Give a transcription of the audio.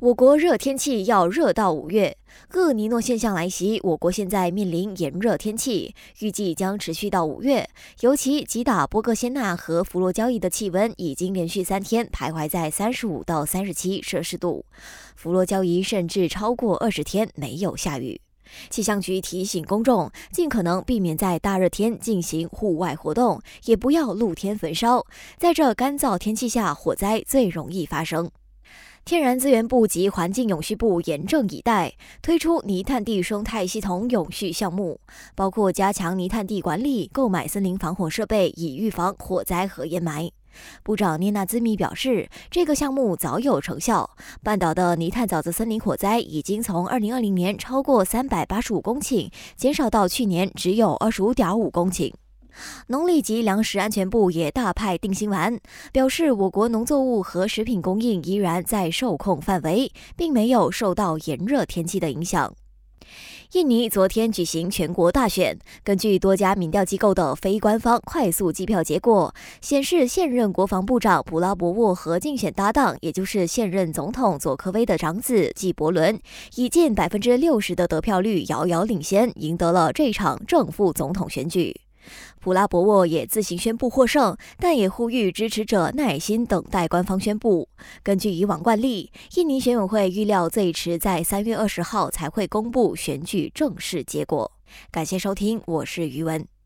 我国热天气要热到五月，厄尼诺现象来袭，我国现在面临炎热天气，预计将持续到五月。尤其吉打波哥仙纳和佛罗交易的气温已经连续三天徘徊在三十五到三十七摄氏度，佛罗交易甚至超过二十天没有下雨。气象局提醒公众，尽可能避免在大热天进行户外活动，也不要露天焚烧。在这干燥天气下，火灾最容易发生。天然资源部及环境永续部严阵以待，推出泥炭地生态系统永续项目，包括加强泥炭地管理、购买森林防火设备，以预防火灾和烟霾。部长涅纳兹米表示，这个项目早有成效，半岛的泥炭沼泽森林火灾已经从2020年超过385公顷，减少到去年只有25.5公顷。农历及粮食安全部也大派定心丸，表示我国农作物和食品供应依然在受控范围，并没有受到炎热天气的影响。印尼昨天举行全国大选，根据多家民调机构的非官方快速计票结果显示，现任国防部长普拉博沃和竞选搭档，也就是现任总统佐科威的长子纪伯伦，以近百分之六十的得票率遥遥领先，赢得了这场正副总统选举。普拉博沃也自行宣布获胜，但也呼吁支持者耐心等待官方宣布。根据以往惯例，印尼选委会预料最迟在三月二十号才会公布选举正式结果。感谢收听，我是余文。